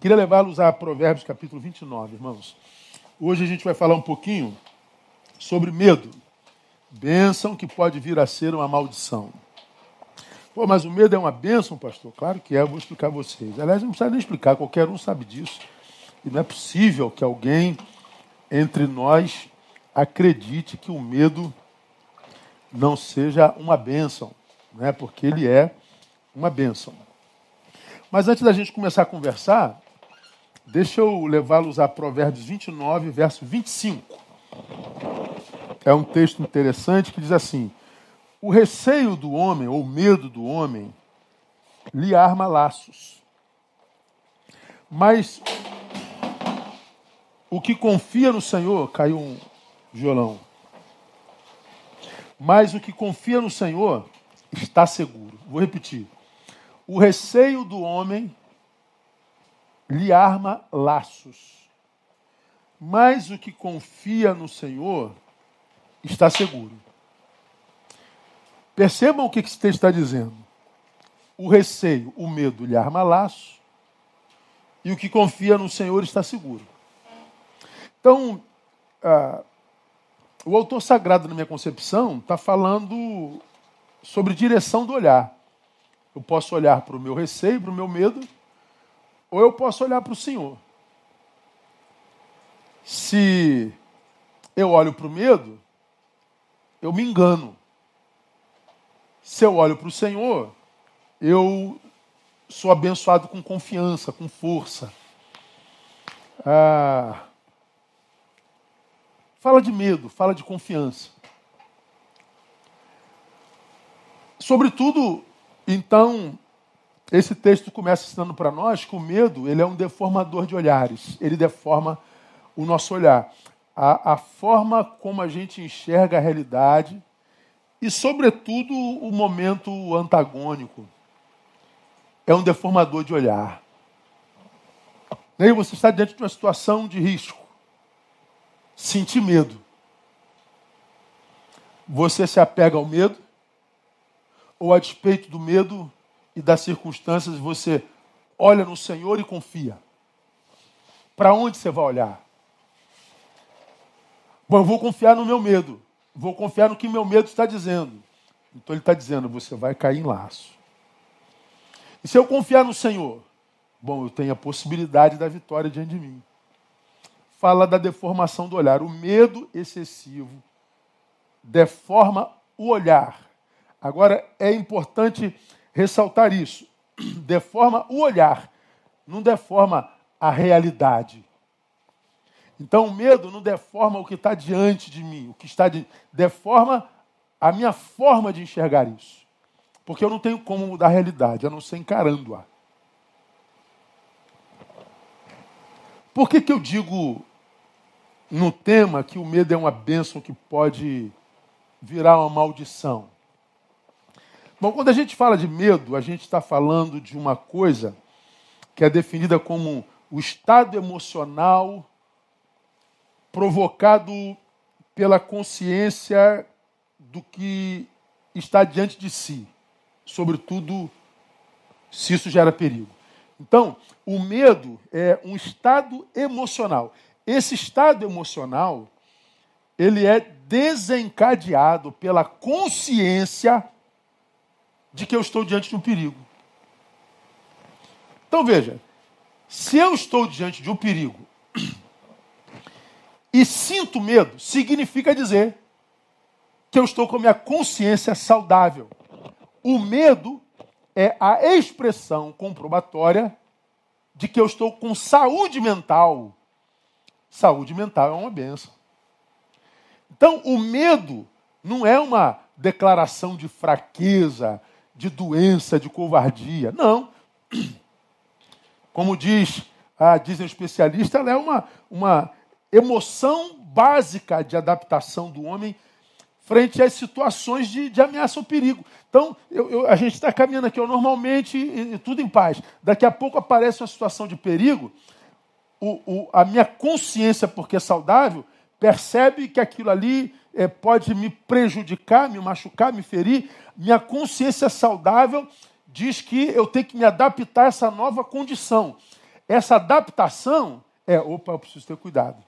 Queria levá-los a Provérbios capítulo 29, irmãos. Hoje a gente vai falar um pouquinho sobre medo. Bênção que pode vir a ser uma maldição. Pô, mas o medo é uma bênção, pastor? Claro que é, eu vou explicar a vocês. Aliás, não precisa nem explicar, qualquer um sabe disso. E não é possível que alguém entre nós acredite que o medo não seja uma bênção, né? porque ele é uma bênção. Mas antes da gente começar a conversar, deixa eu levá-los a Provérbios 29, verso 25. É um texto interessante que diz assim: O receio do homem, ou medo do homem, lhe arma laços. Mas o que confia no Senhor, caiu um violão. Mas o que confia no Senhor está seguro. Vou repetir. O receio do homem lhe arma laços. Mas o que confia no Senhor está seguro. Percebam o que esse texto está dizendo. O receio, o medo lhe arma laços. E o que confia no Senhor está seguro. Então, ah, o autor sagrado, na minha concepção, está falando sobre direção do olhar. Eu posso olhar para o meu receio, para o meu medo, ou eu posso olhar para o Senhor. Se eu olho para o medo, eu me engano. Se eu olho para o Senhor, eu sou abençoado com confiança, com força. Ah, Fala de medo, fala de confiança. Sobretudo, então, esse texto começa ensinando para nós que o medo ele é um deformador de olhares. Ele deforma o nosso olhar. A, a forma como a gente enxerga a realidade e, sobretudo, o momento antagônico. É um deformador de olhar. E aí você está diante de uma situação de risco sentir medo. Você se apega ao medo, ou a despeito do medo e das circunstâncias, você olha no Senhor e confia. Para onde você vai olhar? Bom, eu vou confiar no meu medo. Vou confiar no que meu medo está dizendo. Então ele está dizendo: você vai cair em laço. E se eu confiar no Senhor? Bom, eu tenho a possibilidade da vitória diante de mim fala da deformação do olhar. O medo excessivo deforma o olhar. Agora, é importante ressaltar isso. Deforma o olhar, não deforma a realidade. Então, o medo não deforma o que está diante de mim, o que está de... deforma a minha forma de enxergar isso. Porque eu não tenho como mudar a realidade, a não ser encarando-a. Por que, que eu digo no tema que o medo é uma bênção que pode virar uma maldição. Bom, quando a gente fala de medo, a gente está falando de uma coisa que é definida como o estado emocional provocado pela consciência do que está diante de si, sobretudo se isso gera perigo. Então, o medo é um estado emocional. Esse estado emocional, ele é desencadeado pela consciência de que eu estou diante de um perigo. Então veja, se eu estou diante de um perigo e sinto medo, significa dizer que eu estou com a minha consciência saudável. O medo é a expressão comprobatória de que eu estou com saúde mental Saúde mental é uma benção. Então, o medo não é uma declaração de fraqueza, de doença, de covardia. Não. Como diz, ah, dizem os especialistas, ela é uma, uma emoção básica de adaptação do homem frente às situações de, de ameaça ou perigo. Então, eu, eu, a gente está caminhando aqui, eu, normalmente, e, e tudo em paz. Daqui a pouco aparece uma situação de perigo, o, o, a minha consciência, porque é saudável, percebe que aquilo ali é, pode me prejudicar, me machucar, me ferir. Minha consciência saudável diz que eu tenho que me adaptar a essa nova condição. essa adaptação é, opa, eu preciso ter cuidado.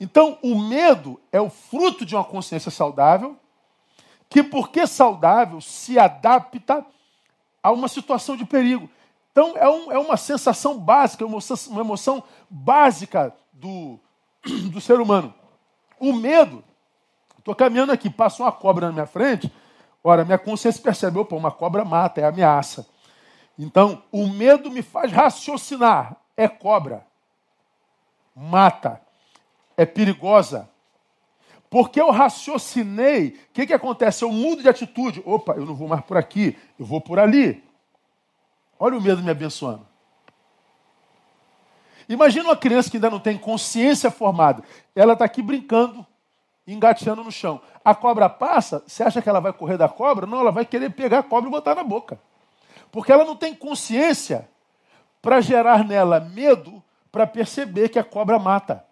Então, o medo é o fruto de uma consciência saudável, que, porque saudável, se adapta a uma situação de perigo. Então, é, um, é uma sensação básica, uma emoção, uma emoção básica do, do ser humano. O medo, estou caminhando aqui, passa uma cobra na minha frente, ora, minha consciência percebe, opa, uma cobra mata, é ameaça. Então, o medo me faz raciocinar, é cobra, mata, é perigosa. Porque eu raciocinei, o que, que acontece? Eu mudo de atitude. Opa, eu não vou mais por aqui, eu vou por ali. Olha o medo me abençoando. Imagina uma criança que ainda não tem consciência formada. Ela está aqui brincando, engateando no chão. A cobra passa, você acha que ela vai correr da cobra? Não, ela vai querer pegar a cobra e botar na boca. Porque ela não tem consciência para gerar nela medo para perceber que a cobra mata.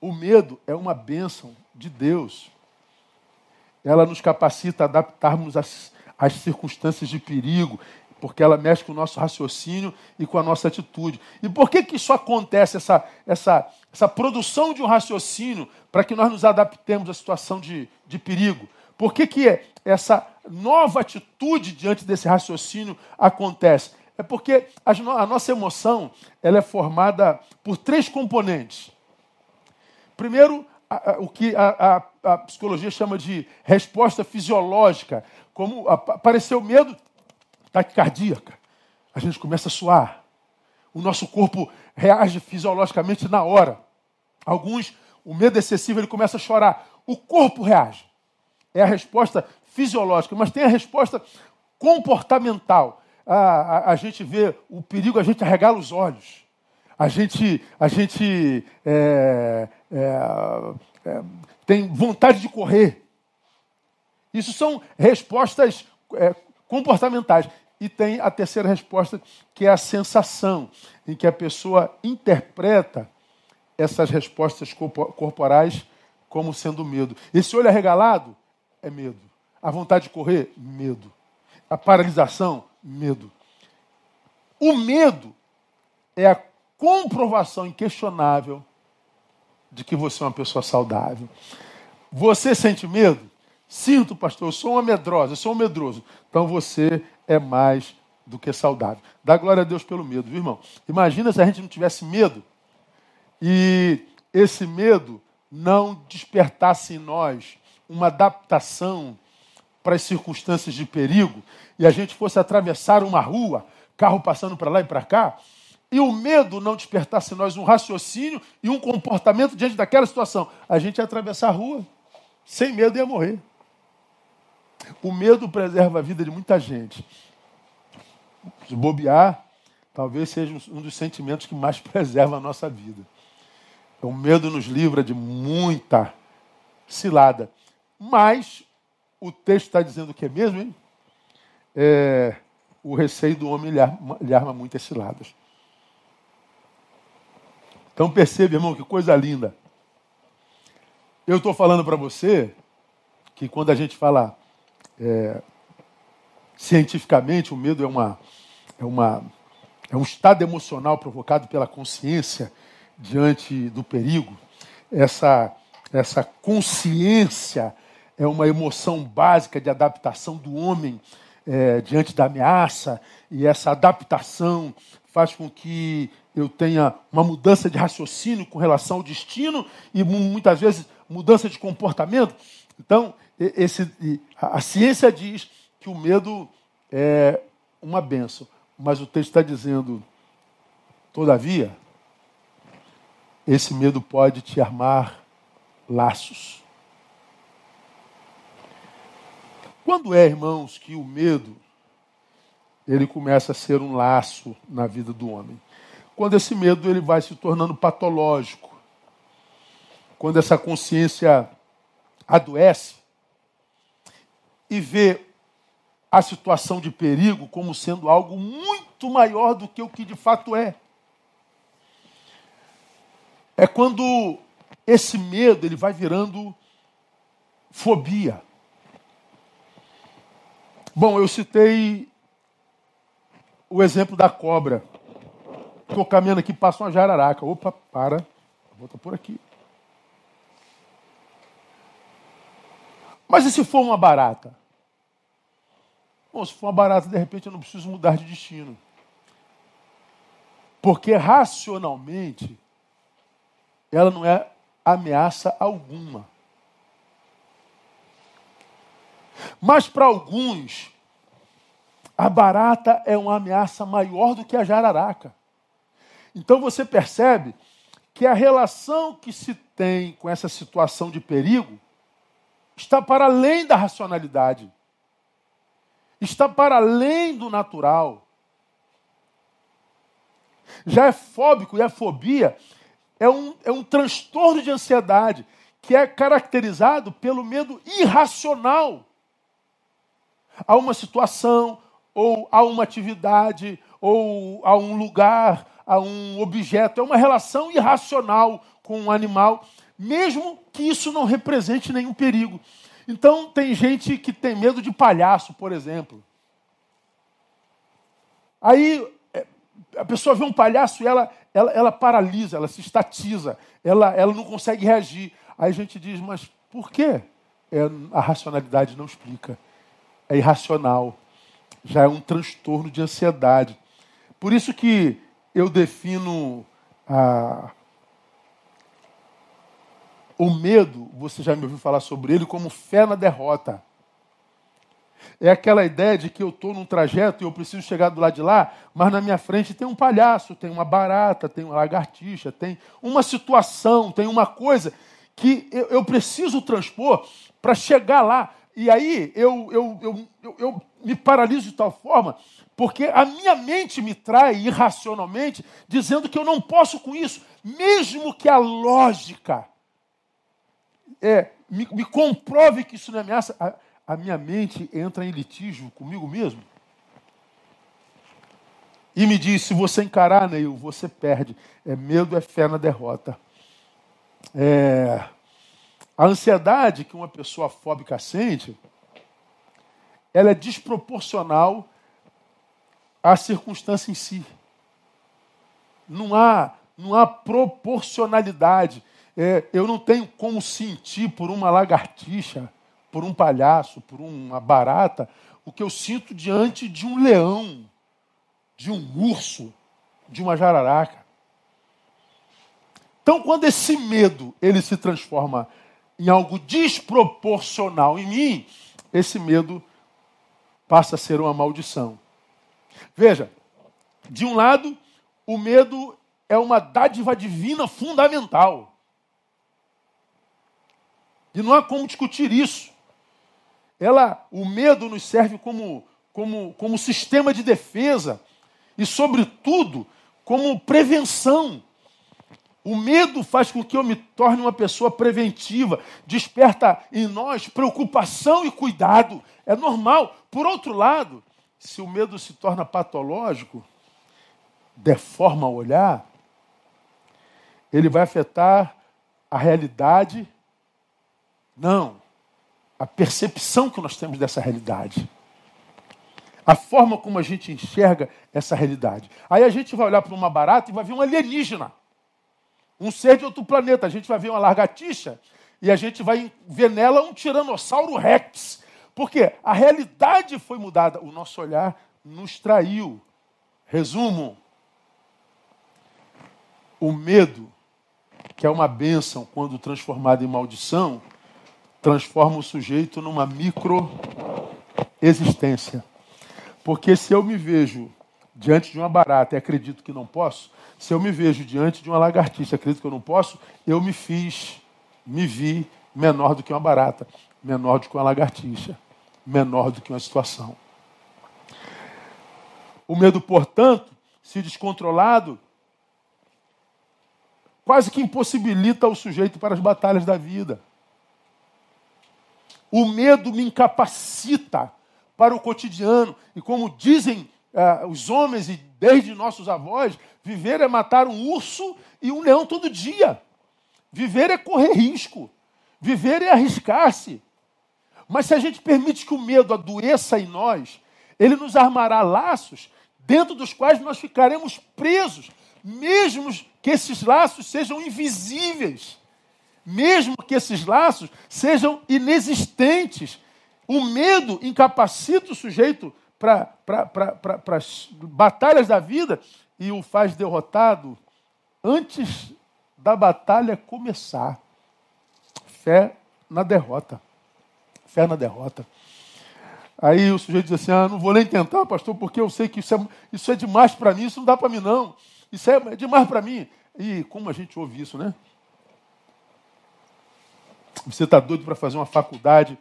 O medo é uma bênção de Deus. Ela nos capacita a adaptarmos às, às circunstâncias de perigo, porque ela mexe com o nosso raciocínio e com a nossa atitude. E por que, que isso acontece, essa, essa, essa produção de um raciocínio, para que nós nos adaptemos à situação de, de perigo? Por que, que essa nova atitude diante desse raciocínio acontece? É porque a, a nossa emoção ela é formada por três componentes. Primeiro, a, a, o que a, a, psicologia chama de resposta fisiológica. Como apareceu medo, taquicardíaca. A gente começa a suar. O nosso corpo reage fisiologicamente na hora. Alguns, o medo excessivo, ele começa a chorar. O corpo reage. É a resposta fisiológica, mas tem a resposta comportamental. A, a, a gente vê o perigo, a gente arregala os olhos. A gente, a gente é, é, é, tem vontade de correr. Isso são respostas é, comportamentais. E tem a terceira resposta, que é a sensação, em que a pessoa interpreta essas respostas corporais como sendo medo. Esse olho arregalado é medo. A vontade de correr, medo. A paralisação, medo. O medo é a comprovação inquestionável de que você é uma pessoa saudável. Você sente medo? Sinto, pastor, eu sou uma medrosa, eu sou um medroso. Então você é mais do que saudável. Dá glória a Deus pelo medo, viu, irmão? Imagina se a gente não tivesse medo e esse medo não despertasse em nós uma adaptação para as circunstâncias de perigo e a gente fosse atravessar uma rua, carro passando para lá e para cá, e o medo não despertasse em nós um raciocínio e um comportamento diante daquela situação, a gente ia atravessar a rua, sem medo ia morrer. O medo preserva a vida de muita gente. Se bobear, talvez seja um dos sentimentos que mais preserva a nossa vida. O medo nos livra de muita cilada. Mas o texto está dizendo o que é mesmo, hein? É, o receio do homem lhe arma, lhe arma muitas ciladas. Então percebe, irmão, que coisa linda. Eu estou falando para você que quando a gente fala é, cientificamente, o medo é, uma, é, uma, é um estado emocional provocado pela consciência diante do perigo. Essa, essa consciência é uma emoção básica de adaptação do homem é, diante da ameaça, e essa adaptação faz com que eu tenha uma mudança de raciocínio com relação ao destino e muitas vezes mudança de comportamento. Então, esse, a ciência diz que o medo é uma benção, mas o texto está dizendo, todavia, esse medo pode te armar laços. Quando é, irmãos, que o medo ele começa a ser um laço na vida do homem? Quando esse medo ele vai se tornando patológico. Quando essa consciência adoece e vê a situação de perigo como sendo algo muito maior do que o que de fato é. É quando esse medo ele vai virando fobia. Bom, eu citei o exemplo da cobra. Estou caminhando aqui, passa uma jararaca. Opa, para. Volta por aqui. Mas e se for uma barata? Bom, se for uma barata, de repente eu não preciso mudar de destino. Porque racionalmente, ela não é ameaça alguma. Mas para alguns, a barata é uma ameaça maior do que a jararaca. Então você percebe que a relação que se tem com essa situação de perigo está para além da racionalidade, está para além do natural. Já é fóbico e a fobia é um, é um transtorno de ansiedade que é caracterizado pelo medo irracional a uma situação, ou a uma atividade, ou a um lugar, a um objeto. É uma relação irracional com um animal, mesmo que isso não represente nenhum perigo. Então, tem gente que tem medo de palhaço, por exemplo. Aí é, a pessoa vê um palhaço e ela, ela, ela paralisa, ela se estatiza, ela, ela não consegue reagir. Aí a gente diz, mas por quê? É, a racionalidade não explica é irracional, já é um transtorno de ansiedade. Por isso que eu defino a, o medo, você já me ouviu falar sobre ele, como fé na derrota. É aquela ideia de que eu estou num trajeto e eu preciso chegar do lado de lá, mas na minha frente tem um palhaço, tem uma barata, tem uma lagartixa, tem uma situação, tem uma coisa que eu, eu preciso transpor para chegar lá. E aí eu, eu, eu, eu, eu me paraliso de tal forma, porque a minha mente me trai irracionalmente, dizendo que eu não posso com isso, mesmo que a lógica é, me, me comprove que isso não é ameaça, a, a minha mente entra em litígio comigo mesmo. E me diz: se você encarar, Neil, você perde. É medo, é fé na derrota. É, a ansiedade que uma pessoa fóbica sente, ela é desproporcional à circunstância em si. Não há, não há proporcionalidade. É, eu não tenho como sentir por uma lagartixa, por um palhaço, por uma barata, o que eu sinto diante de um leão, de um urso, de uma jararaca. Então, quando esse medo ele se transforma em algo desproporcional em mim, esse medo passa a ser uma maldição. Veja, de um lado, o medo é uma dádiva divina fundamental. E não há como discutir isso. Ela, o medo nos serve como, como, como sistema de defesa e, sobretudo, como prevenção o medo faz com que eu me torne uma pessoa preventiva, desperta em nós preocupação e cuidado. É normal. Por outro lado, se o medo se torna patológico, deforma o olhar, ele vai afetar a realidade, não, a percepção que nós temos dessa realidade. A forma como a gente enxerga essa realidade. Aí a gente vai olhar para uma barata e vai ver um alienígena um ser de outro planeta. A gente vai ver uma largatixa e a gente vai ver nela um tiranossauro rex. Porque a realidade foi mudada, o nosso olhar nos traiu. Resumo: o medo, que é uma bênção quando transformado em maldição, transforma o sujeito numa micro existência. Porque se eu me vejo diante de uma barata e acredito que não posso, se eu me vejo diante de uma lagartixa, acredito que eu não posso, eu me fiz, me vi menor do que uma barata, menor do que uma lagartixa, menor do que uma situação. O medo, portanto, se descontrolado, quase que impossibilita o sujeito para as batalhas da vida. O medo me incapacita para o cotidiano. E como dizem uh, os homens e desde nossos avós, viver é matar um urso e um leão todo dia. Viver é correr risco. Viver é arriscar-se. Mas se a gente permite que o medo adoeça em nós, ele nos armará laços dentro dos quais nós ficaremos presos, mesmo que esses laços sejam invisíveis, mesmo que esses laços sejam inexistentes. O medo incapacita o sujeito para as batalhas da vida e o faz derrotado antes da batalha começar. Fé na derrota. Fé na derrota. Aí o sujeito diz assim: ah, não vou nem tentar, pastor, porque eu sei que isso é, isso é demais para mim, isso não dá para mim, não. Isso é demais para mim. E como a gente ouve isso, né? Você está doido para fazer uma faculdade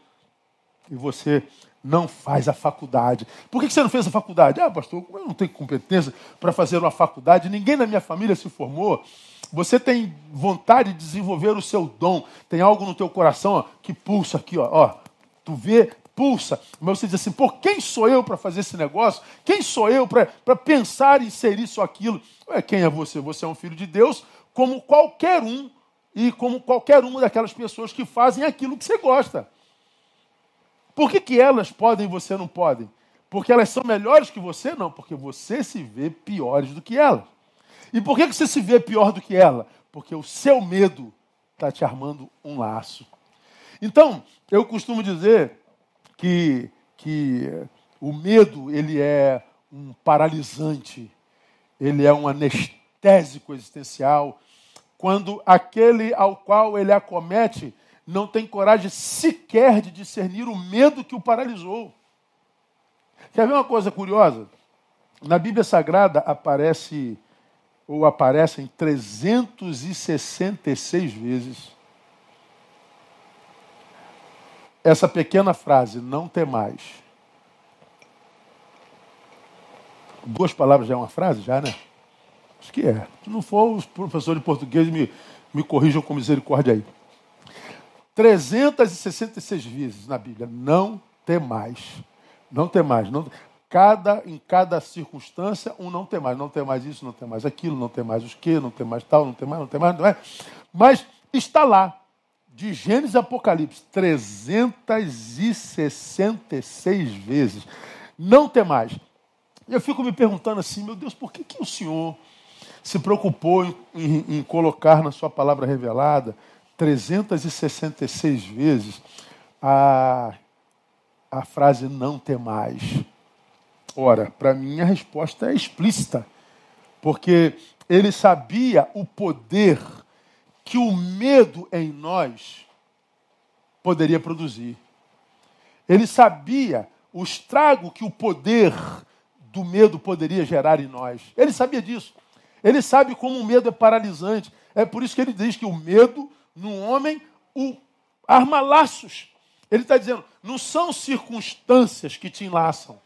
e você não faz a faculdade. Por que você não fez a faculdade? Ah, pastor, eu não tenho competência para fazer uma faculdade, ninguém na minha família se formou. Você tem vontade de desenvolver o seu dom, tem algo no teu coração ó, que pulsa aqui, ó, ó. Tu vê, pulsa. Mas você diz assim, por quem sou eu para fazer esse negócio? Quem sou eu para pensar em ser isso ou aquilo? Ué, quem é você? Você é um filho de Deus, como qualquer um, e como qualquer uma daquelas pessoas que fazem aquilo que você gosta. Por que, que elas podem e você não pode? Porque elas são melhores que você? Não, porque você se vê piores do que elas. E por que, que você se vê pior do que ela? Porque o seu medo está te armando um laço. Então, eu costumo dizer que, que o medo ele é um paralisante, ele é um anestésico existencial, quando aquele ao qual ele acomete não tem coragem sequer de discernir o medo que o paralisou. Quer ver uma coisa curiosa? Na Bíblia Sagrada aparece ou aparecem 366 vezes essa pequena frase, não tem mais. Duas palavras já é uma frase, já, né? Acho que é. Se não for, os professores de português me, me corrijam com misericórdia aí. 366 vezes na Bíblia, não tem mais. Não tem mais. Não, cada, em cada circunstância, um não tem mais. Não tem mais isso, não tem mais aquilo, não tem mais os que, não tem mais tal, não tem mais, não tem mais, não é. Mas está lá, de Gênesis a Apocalipse, 366 vezes. Não tem mais. Eu fico me perguntando assim, meu Deus, por que, que o Senhor se preocupou em, em, em colocar na sua palavra revelada 366 vezes a, a frase não tem mais? Ora, para mim a resposta é explícita, porque ele sabia o poder que o medo em nós poderia produzir. Ele sabia o estrago que o poder do medo poderia gerar em nós. Ele sabia disso. Ele sabe como o medo é paralisante. É por isso que ele diz que o medo no homem o arma laços. Ele está dizendo, não são circunstâncias que te enlaçam.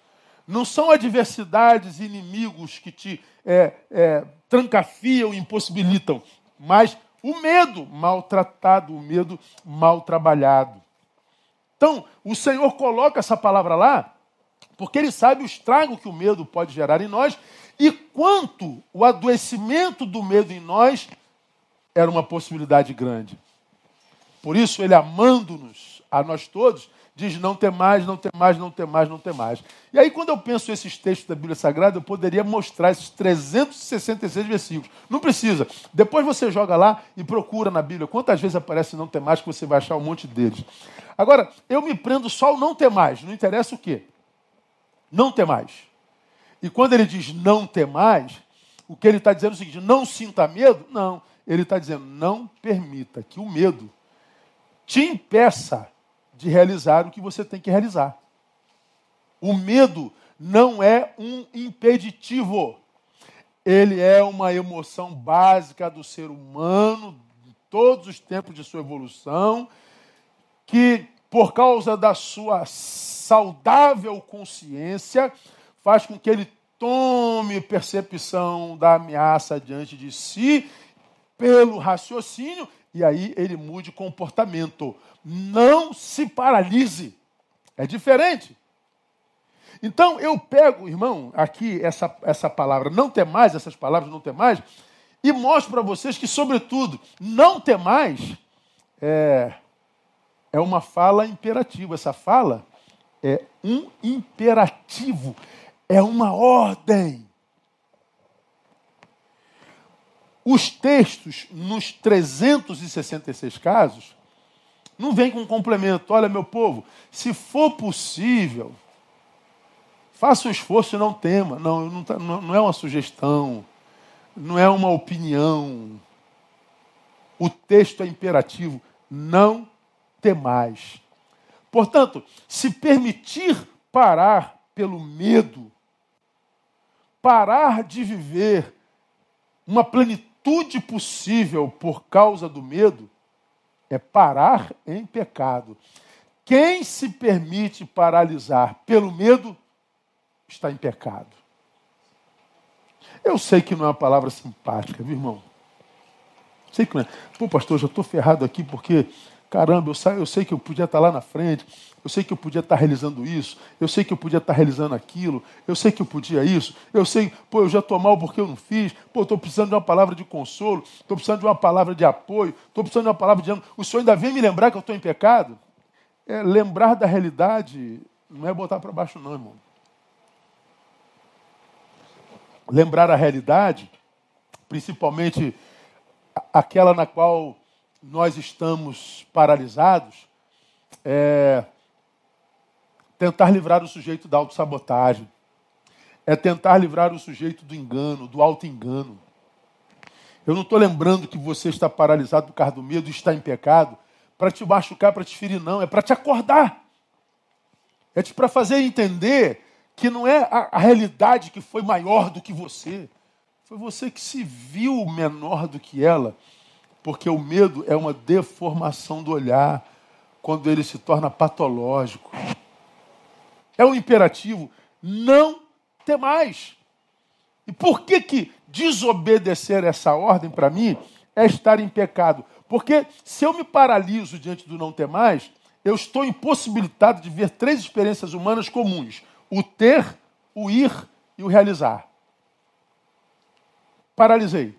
Não são adversidades inimigos que te é, é, trancafiam impossibilitam, mas o medo maltratado, o medo mal trabalhado. Então, o Senhor coloca essa palavra lá, porque Ele sabe o estrago que o medo pode gerar em nós e quanto o adoecimento do medo em nós era uma possibilidade grande. Por isso, Ele amando-nos, a nós todos, diz não tem mais, não tem mais, não tem mais, não tem mais. E aí, quando eu penso esses textos da Bíblia Sagrada, eu poderia mostrar esses 366 versículos. Não precisa. Depois você joga lá e procura na Bíblia quantas vezes aparece não tem mais, que você vai achar um monte deles. Agora, eu me prendo só ao não ter mais, não interessa o quê? Não ter mais. E quando ele diz não ter mais, o que ele está dizendo é o seguinte: não sinta medo? Não. Ele está dizendo, não permita que o medo te impeça de realizar o que você tem que realizar. O medo não é um impeditivo. Ele é uma emoção básica do ser humano, de todos os tempos de sua evolução, que, por causa da sua saudável consciência, faz com que ele tome percepção da ameaça diante de si pelo raciocínio e aí ele mude comportamento. Não se paralise. É diferente. Então eu pego, irmão, aqui essa, essa palavra, não ter mais, essas palavras não ter mais, e mostro para vocês que, sobretudo, não ter mais é, é uma fala imperativa. Essa fala é um imperativo, é uma ordem. os textos, nos 366 casos, não vem com complemento. Olha, meu povo, se for possível, faça o um esforço e não tema. Não, não, tá, não é uma sugestão, não é uma opinião. O texto é imperativo. Não temais. Portanto, se permitir parar pelo medo, parar de viver uma plenitude possível por causa do medo, é parar em pecado. Quem se permite paralisar pelo medo está em pecado. Eu sei que não é uma palavra simpática, viu, irmão? Sei que não é. Pô, pastor, já estou ferrado aqui porque Caramba, eu, eu sei que eu podia estar lá na frente, eu sei que eu podia estar realizando isso, eu sei que eu podia estar realizando aquilo, eu sei que eu podia isso, eu sei, pô, eu já estou mal porque eu não fiz, pô, estou precisando de uma palavra de consolo, estou precisando de uma palavra de apoio, estou precisando de uma palavra de ânimo. O Senhor ainda vem me lembrar que eu estou em pecado? É, lembrar da realidade não é botar para baixo, não, irmão. Lembrar a realidade, principalmente aquela na qual nós estamos paralisados é tentar livrar o sujeito da autossabotagem, é tentar livrar o sujeito do engano, do auto-engano. Eu não estou lembrando que você está paralisado por causa do medo está em pecado para te machucar, para te ferir, não. É para te acordar. É para fazer entender que não é a, a realidade que foi maior do que você. Foi você que se viu menor do que ela porque o medo é uma deformação do olhar quando ele se torna patológico. É um imperativo, não temais. E por que que desobedecer essa ordem para mim é estar em pecado? Porque se eu me paraliso diante do não ter mais, eu estou impossibilitado de ver três experiências humanas comuns: o ter, o ir e o realizar. Paralisei.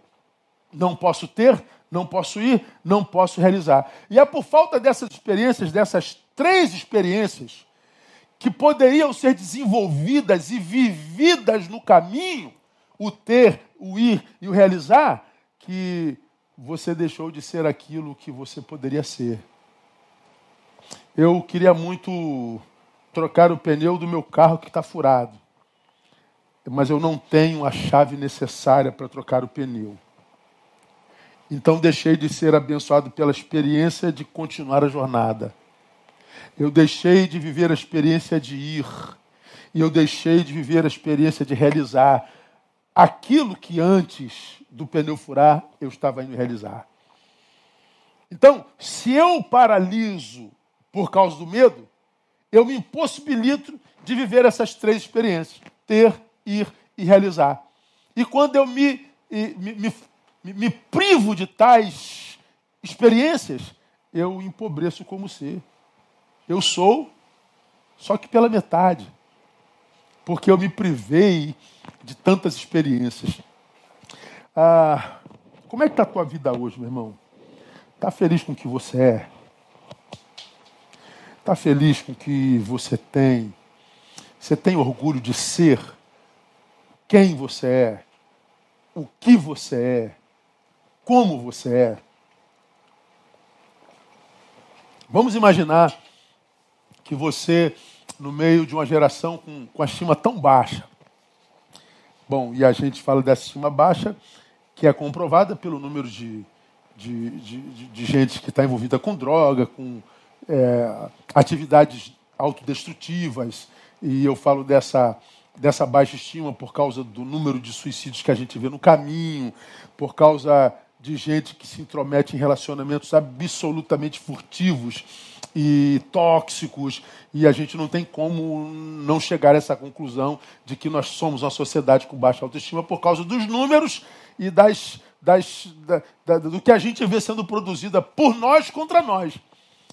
Não posso ter, não posso ir, não posso realizar. E é por falta dessas experiências, dessas três experiências, que poderiam ser desenvolvidas e vividas no caminho, o ter, o ir e o realizar, que você deixou de ser aquilo que você poderia ser. Eu queria muito trocar o pneu do meu carro que está furado, mas eu não tenho a chave necessária para trocar o pneu. Então deixei de ser abençoado pela experiência de continuar a jornada. Eu deixei de viver a experiência de ir. E eu deixei de viver a experiência de realizar aquilo que antes do pneu furar eu estava indo realizar. Então, se eu paraliso por causa do medo, eu me impossibilito de viver essas três experiências: ter, ir e realizar. E quando eu me, me, me me privo de tais experiências, eu empobreço como ser. Eu sou, só que pela metade. Porque eu me privei de tantas experiências. Ah, como é que está a tua vida hoje, meu irmão? Está feliz com o que você é? Está feliz com o que você tem? Você tem orgulho de ser quem você é? O que você é? como você é. Vamos imaginar que você, no meio de uma geração com, com a estima tão baixa, bom, e a gente fala dessa estima baixa, que é comprovada pelo número de, de, de, de gente que está envolvida com droga, com é, atividades autodestrutivas, e eu falo dessa, dessa baixa estima por causa do número de suicídios que a gente vê no caminho, por causa de gente que se intromete em relacionamentos absolutamente furtivos e tóxicos, e a gente não tem como não chegar a essa conclusão de que nós somos uma sociedade com baixa autoestima por causa dos números e das, das, da, da, do que a gente vê sendo produzida por nós contra nós.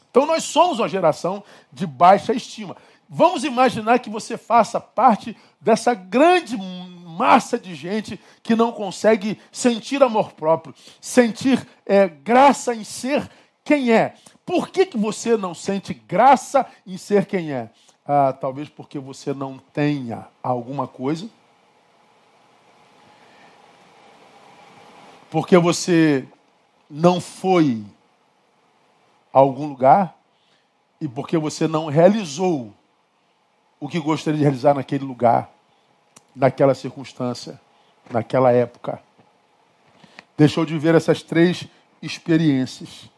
Então nós somos uma geração de baixa estima. Vamos imaginar que você faça parte dessa grande massa de gente que não consegue sentir amor próprio, sentir é, graça em ser quem é. Por que, que você não sente graça em ser quem é? Ah, talvez porque você não tenha alguma coisa porque você não foi a algum lugar e porque você não realizou o que gostaria de realizar naquele lugar, naquela circunstância, naquela época. Deixou de viver essas três experiências.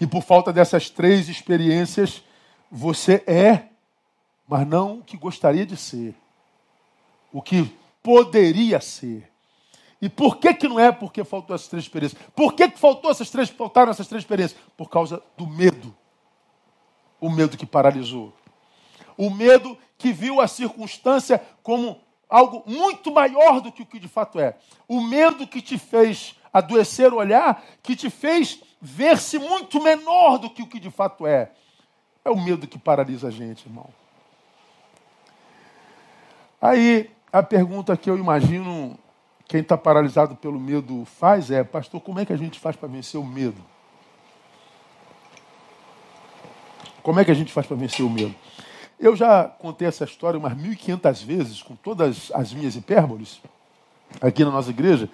E por falta dessas três experiências, você é, mas não o que gostaria de ser. O que poderia ser. E por que, que não é? Porque faltou essas três experiências. Por que, que faltou essas três, faltaram essas três experiências? Por causa do medo. O medo que paralisou. O medo que viu a circunstância como algo muito maior do que o que de fato é. O medo que te fez adoecer o olhar, que te fez ver-se muito menor do que o que de fato é. É o medo que paralisa a gente, irmão. Aí a pergunta que eu imagino quem está paralisado pelo medo faz é, pastor, como é que a gente faz para vencer o medo? Como é que a gente faz para vencer o medo? Eu já contei essa história umas 1.500 vezes, com todas as minhas hipérboles, aqui na nossa igreja.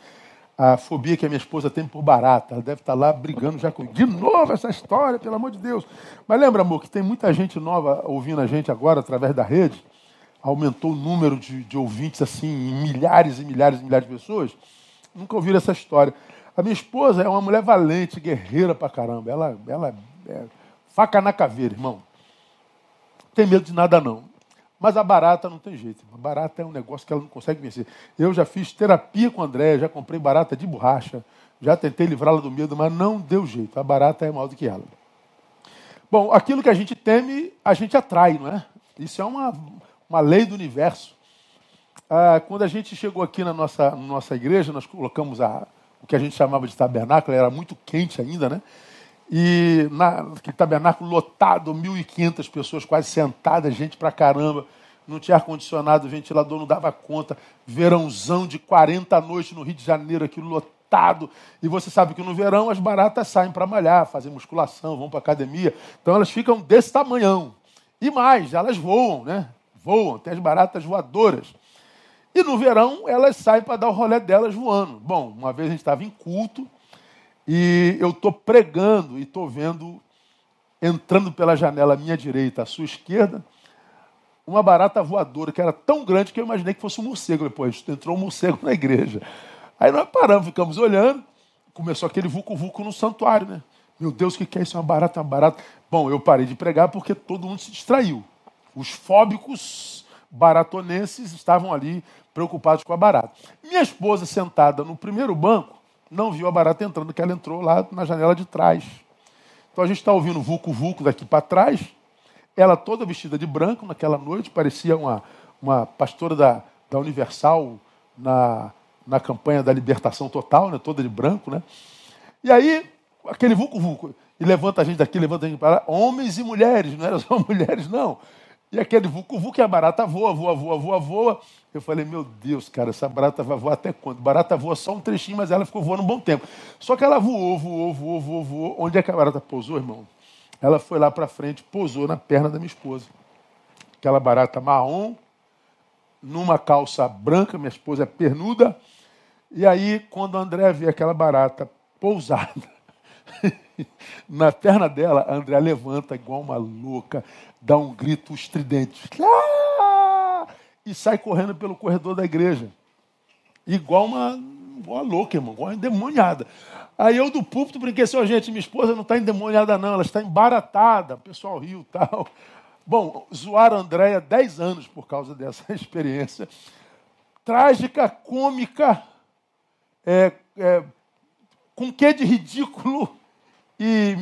A fobia que a minha esposa tem por barata. Ela deve estar lá brigando já comigo. De novo essa história, pelo amor de Deus. Mas lembra, amor, que tem muita gente nova ouvindo a gente agora através da rede aumentou o número de, de ouvintes assim, em milhares e milhares e milhares de pessoas, nunca ouviram essa história. A minha esposa é uma mulher valente, guerreira pra caramba. Ela, ela é faca na caveira, irmão. Tem medo de nada, não. Mas a barata não tem jeito. A barata é um negócio que ela não consegue vencer. Eu já fiz terapia com a André, já comprei barata de borracha, já tentei livrá-la do medo, mas não deu jeito. A barata é maior do que ela. Bom, aquilo que a gente teme, a gente atrai, não é? Isso é uma, uma lei do universo. Ah, quando a gente chegou aqui na nossa, nossa igreja, nós colocamos a, o que a gente chamava de tabernáculo, era muito quente ainda, né? E na, aquele tabernáculo lotado, 1.500 pessoas quase sentadas, gente pra caramba. Não tinha ar-condicionado, ventilador não dava conta. Verãozão de 40 noites no Rio de Janeiro, aquilo lotado. E você sabe que no verão as baratas saem para malhar, fazem musculação, vão para academia. Então elas ficam desse tamanhão. E mais, elas voam, né? voam, tem as baratas voadoras. E no verão elas saem para dar o rolê delas voando. Bom, uma vez a gente estava em culto e eu estou pregando e estou vendo, entrando pela janela à minha direita, à sua esquerda, uma barata voadora que era tão grande que eu imaginei que fosse um morcego. Depois entrou um morcego na igreja. Aí nós paramos, ficamos olhando, começou aquele vucu-vucu no santuário, né? Meu Deus, o que é isso? Uma barata, uma barata. Bom, eu parei de pregar porque todo mundo se distraiu. Os fóbicos baratonenses estavam ali preocupados com a barata. Minha esposa, sentada no primeiro banco, não viu a barata entrando, que ela entrou lá na janela de trás. Então a gente está ouvindo vulco-vulco daqui para trás. Ela toda vestida de branco naquela noite, parecia uma, uma pastora da, da Universal na, na campanha da libertação total, né? toda de branco. Né? E aí, aquele vulco-vulco. E levanta a gente daqui, levanta a gente para lá. Homens e mulheres, não eram só mulheres, não. E aquele vucu-vucu, a barata voa, voa, voa, voa, voa. Eu falei, meu Deus, cara, essa barata vai voar até quando? Barata voa só um trechinho, mas ela ficou voando um bom tempo. Só que ela voou, voou, voou, voou, voou. Onde é que a barata pousou, irmão? Ela foi lá para frente, pousou na perna da minha esposa. Aquela barata marrom, numa calça branca, minha esposa é pernuda. E aí, quando a André vê aquela barata pousada na perna dela, a André levanta igual uma louca, dá um grito estridente. Ah! E sai correndo pelo corredor da igreja. Igual uma, igual uma louca, irmão, igual uma endemoniada. Aí eu do púlpito brinquei assim, oh, gente, minha esposa não está endemoniada não, ela está embaratada. O pessoal riu tal. Bom, zoaram a Andréia 10 anos por causa dessa experiência. Trágica, cômica, é, é, com que de ridículo e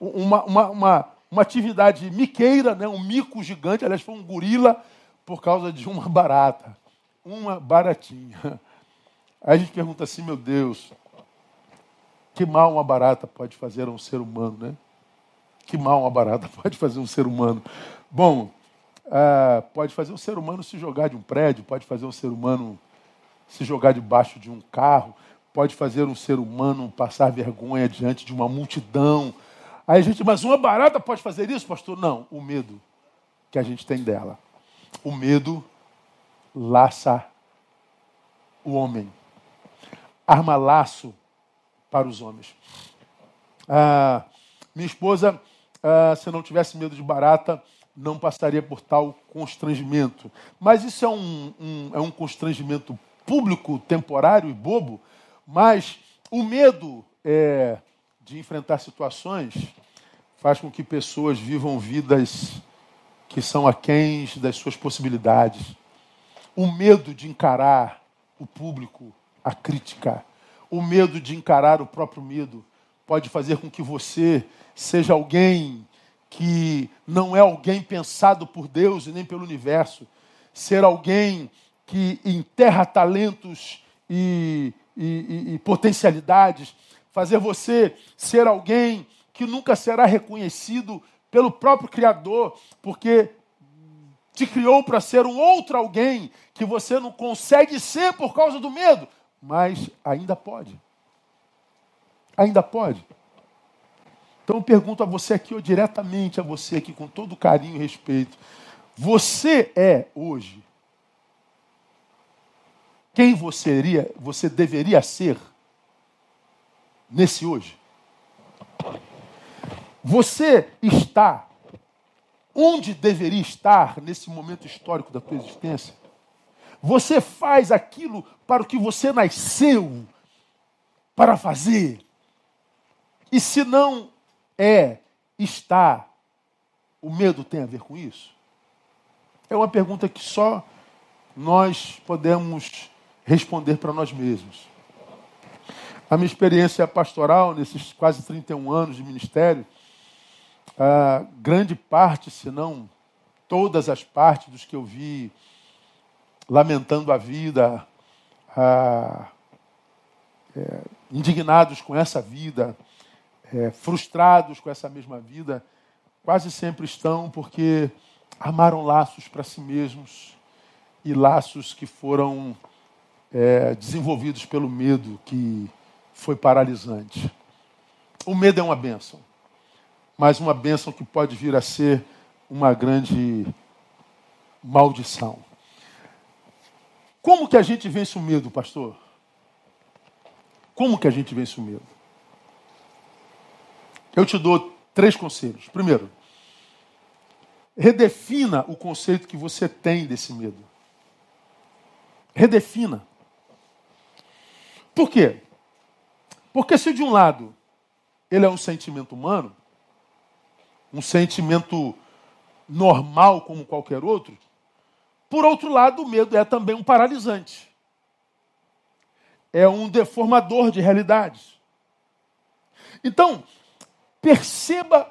uma, uma, uma, uma atividade miqueira, né? um mico gigante, aliás, foi um gorila por causa de uma barata. Uma baratinha. Aí a gente pergunta assim, meu Deus, que mal uma barata pode fazer a um ser humano, né? Que mal uma barata pode fazer um ser humano. Bom, uh, pode fazer um ser humano se jogar de um prédio, pode fazer um ser humano se jogar debaixo de um carro, pode fazer um ser humano passar vergonha diante de uma multidão, Aí a gente, mas uma barata pode fazer isso, pastor? Não, o medo que a gente tem dela. O medo laça o homem. Arma laço para os homens. Ah, minha esposa, ah, se não tivesse medo de barata, não passaria por tal constrangimento. Mas isso é um, um, é um constrangimento público, temporário e bobo, mas o medo é, de enfrentar situações faz com que pessoas vivam vidas que são aquém das suas possibilidades. O medo de encarar o público, a crítica, o medo de encarar o próprio medo, pode fazer com que você seja alguém que não é alguém pensado por Deus e nem pelo universo, ser alguém que enterra talentos e, e, e, e potencialidades, fazer você ser alguém que nunca será reconhecido pelo próprio Criador, porque te criou para ser um outro alguém que você não consegue ser por causa do medo, mas ainda pode. Ainda pode. Então eu pergunto a você aqui, ou diretamente a você aqui, com todo carinho e respeito: você é hoje quem você, iria, você deveria ser nesse hoje? Você está onde deveria estar nesse momento histórico da tua existência? Você faz aquilo para o que você nasceu para fazer? E se não é, está, o medo tem a ver com isso? É uma pergunta que só nós podemos responder para nós mesmos. A minha experiência pastoral, nesses quase 31 anos de ministério, grande parte, se não todas as partes dos que eu vi lamentando a vida, a, é, indignados com essa vida, é, frustrados com essa mesma vida, quase sempre estão porque armaram laços para si mesmos e laços que foram é, desenvolvidos pelo medo que foi paralisante. O medo é uma bênção, mas uma bênção que pode vir a ser uma grande maldição. Como que a gente vence o medo, pastor? Como que a gente vence o medo? Eu te dou três conselhos. Primeiro, redefina o conceito que você tem desse medo. Redefina. Por quê? Porque se de um lado ele é um sentimento humano, um sentimento normal como qualquer outro, por outro lado, o medo é também um paralisante. É um deformador de realidades. Então, perceba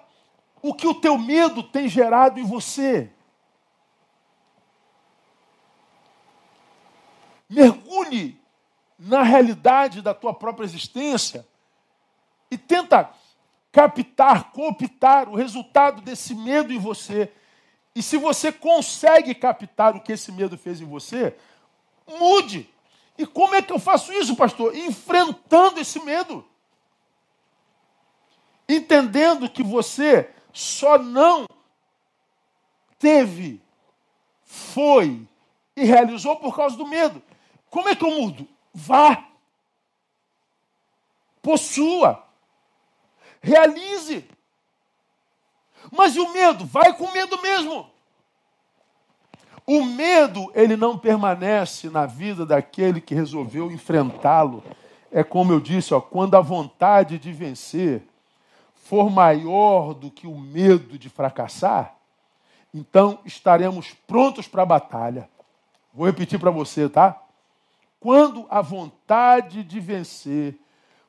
o que o teu medo tem gerado em você. Mergulhe na realidade da tua própria existência e tenta captar, cooptar o resultado desse medo em você. E se você consegue captar o que esse medo fez em você, mude. E como é que eu faço isso, pastor? Enfrentando esse medo. Entendendo que você só não teve, foi e realizou por causa do medo. Como é que eu mudo? Vá. Possua. Realize. Mas e o medo? Vai com medo mesmo. O medo, ele não permanece na vida daquele que resolveu enfrentá-lo. É como eu disse, ó, quando a vontade de vencer for maior do que o medo de fracassar, então estaremos prontos para a batalha. Vou repetir para você, tá? Quando a vontade de vencer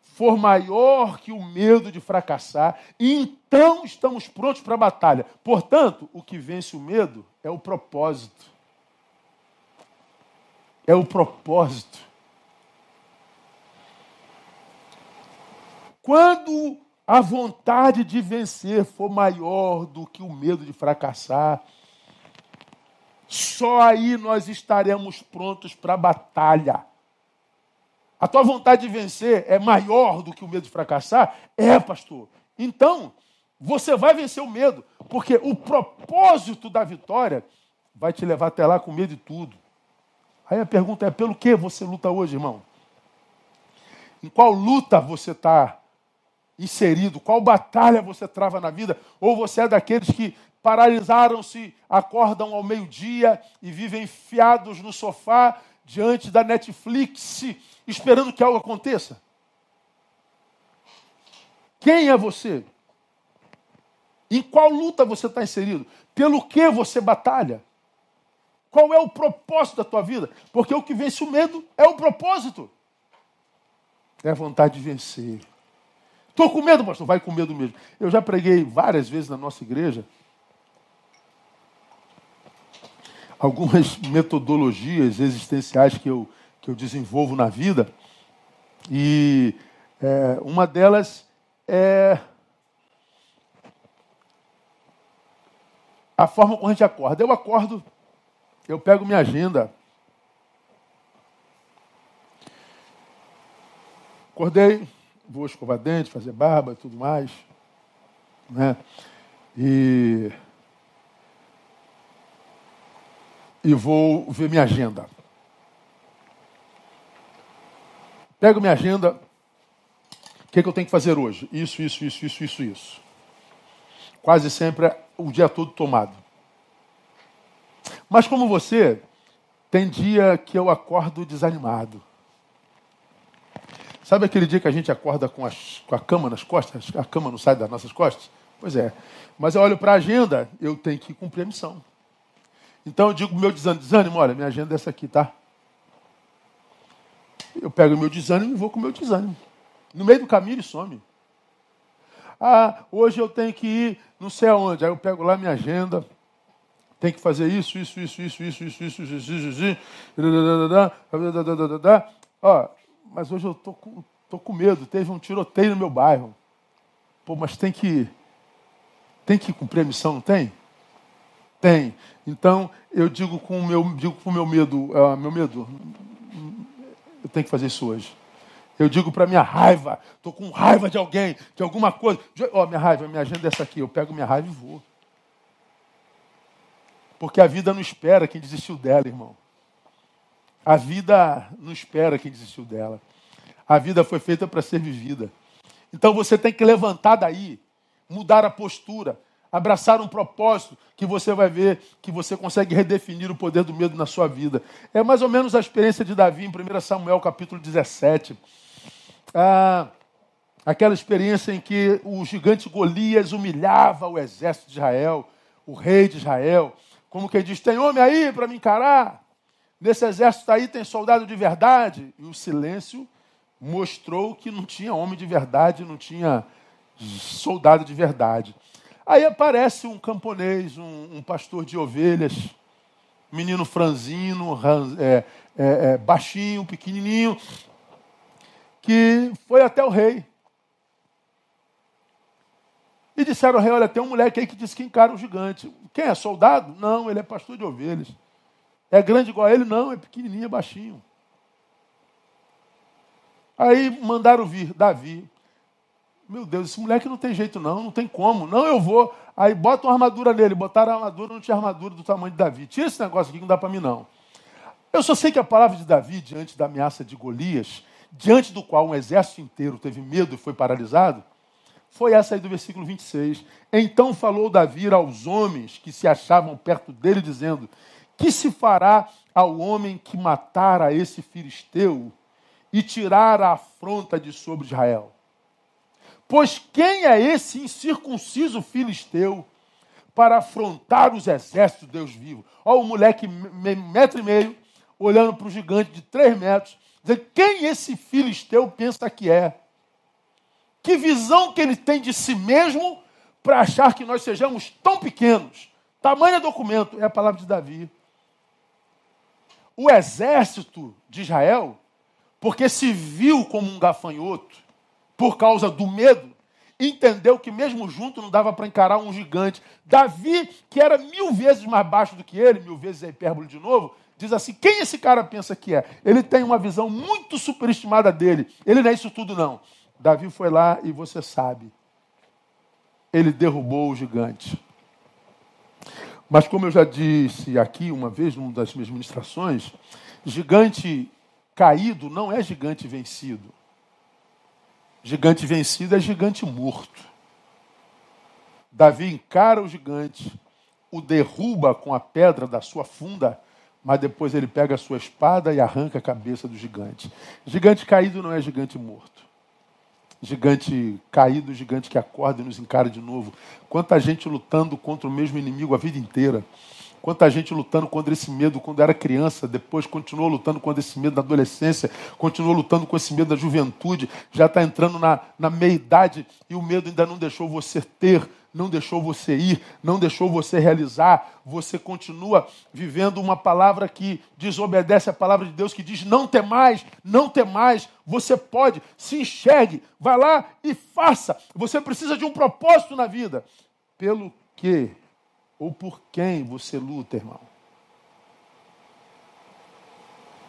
for maior que o medo de fracassar, então estamos prontos para a batalha. Portanto, o que vence o medo é o propósito. É o propósito. Quando a vontade de vencer for maior do que o medo de fracassar, só aí nós estaremos prontos para a batalha. A tua vontade de vencer é maior do que o medo de fracassar? É, pastor. Então, você vai vencer o medo, porque o propósito da vitória vai te levar até lá com medo de tudo. Aí a pergunta é: pelo que você luta hoje, irmão? em qual luta você está inserido, qual batalha você trava na vida, ou você é daqueles que paralisaram-se, acordam ao meio-dia e vivem enfiados no sofá diante da Netflix, esperando que algo aconteça. Quem é você? Em qual luta você está inserido? Pelo que você batalha? Qual é o propósito da tua vida? Porque o que vence o medo é o propósito. É a vontade de vencer. Estou com medo, pastor. Vai com medo mesmo. Eu já preguei várias vezes na nossa igreja algumas metodologias existenciais que eu, que eu desenvolvo na vida. E é, uma delas é a forma como a gente acorda. Eu acordo, eu pego minha agenda. Acordei, vou escovar dente, fazer barba e tudo mais. Né? E e vou ver minha agenda. Pego minha agenda. O que, é que eu tenho que fazer hoje? Isso, isso, isso, isso, isso, isso. Quase sempre é o dia todo tomado. Mas como você, tem dia que eu acordo desanimado. Sabe aquele dia que a gente acorda com, as, com a cama nas costas? A cama não sai das nossas costas? Pois é. Mas eu olho para a agenda, eu tenho que cumprir a missão. Então eu digo meu desânimo, olha, minha agenda é essa aqui, tá? Eu pego o meu desânimo e vou com o meu desânimo. No meio do caminho ele some. Ah, hoje eu tenho que ir não sei aonde. Aí eu pego lá minha agenda. Tem que fazer isso, isso, isso, isso, isso, isso, isso, isso, isso, isso, isso. Ó, mas hoje eu tô com, tô com medo. Teve um tiroteio no meu bairro. Pô, mas tem que tem que cumprir a missão, não tem? Tem. Então, eu digo com o meu, digo com meu medo, uh, meu medo, eu tenho que fazer isso hoje. Eu digo para minha raiva, estou com raiva de alguém, de alguma coisa. Ó, oh, minha raiva, minha agenda é essa aqui. Eu pego minha raiva e vou. Porque a vida não espera quem desistiu dela, irmão. A vida não espera quem desistiu dela. A vida foi feita para ser vivida. Então você tem que levantar daí, mudar a postura, abraçar um propósito que você vai ver que você consegue redefinir o poder do medo na sua vida. É mais ou menos a experiência de Davi em 1 Samuel capítulo 17. Ah, aquela experiência em que o gigante Golias humilhava o exército de Israel, o rei de Israel. Como quem diz, tem homem aí para me encarar? Nesse exército aí tem soldado de verdade? E o silêncio mostrou que não tinha homem de verdade, não tinha soldado de verdade. Aí aparece um camponês, um, um pastor de ovelhas, menino franzino, é, é, é, baixinho, pequenininho, que foi até o rei. E disseram ao rei: Olha, tem um moleque aí que disse que encara um gigante. Quem é? Soldado? Não, ele é pastor de ovelhas. É grande igual a ele? Não, é pequenininho, é baixinho. Aí mandaram vir Davi. Meu Deus, esse moleque não tem jeito não, não tem como. Não, eu vou. Aí bota uma armadura nele. Botaram a armadura, não tinha armadura do tamanho de Davi. Tira esse negócio aqui que não dá para mim não. Eu só sei que a palavra de Davi, diante da ameaça de Golias, diante do qual um exército inteiro teve medo e foi paralisado, foi essa aí do versículo 26. Então falou Davi aos homens que se achavam perto dele, dizendo: Que se fará ao homem que matar a esse filisteu e tirar a afronta de sobre Israel? Pois quem é esse incircunciso filisteu para afrontar os exércitos de Deus vivo? Olha o moleque, metro e meio, olhando para o gigante de três metros, dizendo: quem esse filisteu pensa que é? Que visão que ele tem de si mesmo para achar que nós sejamos tão pequenos? Tamanho é documento, é a palavra de Davi. O exército de Israel, porque se viu como um gafanhoto, por causa do medo, entendeu que mesmo junto não dava para encarar um gigante. Davi, que era mil vezes mais baixo do que ele, mil vezes é hipérbole de novo, diz assim: quem esse cara pensa que é? Ele tem uma visão muito superestimada dele. Ele não é isso tudo, não. Davi foi lá e você sabe. Ele derrubou o gigante. Mas como eu já disse aqui uma vez, numa das minhas ministrações, gigante caído não é gigante vencido. Gigante vencido é gigante morto. Davi encara o gigante, o derruba com a pedra da sua funda, mas depois ele pega a sua espada e arranca a cabeça do gigante. Gigante caído não é gigante morto. Gigante caído, gigante que acorda e nos encara de novo. Quanta gente lutando contra o mesmo inimigo a vida inteira. Quanta gente lutando contra esse medo quando era criança, depois continuou lutando contra esse medo na adolescência, continuou lutando com esse medo da juventude, já está entrando na, na meia-idade e o medo ainda não deixou você ter, não deixou você ir, não deixou você realizar. Você continua vivendo uma palavra que desobedece a palavra de Deus, que diz: não tem mais, não tem mais. Você pode, se enxergue, vá lá e faça. Você precisa de um propósito na vida. Pelo que ou por quem você luta, irmão?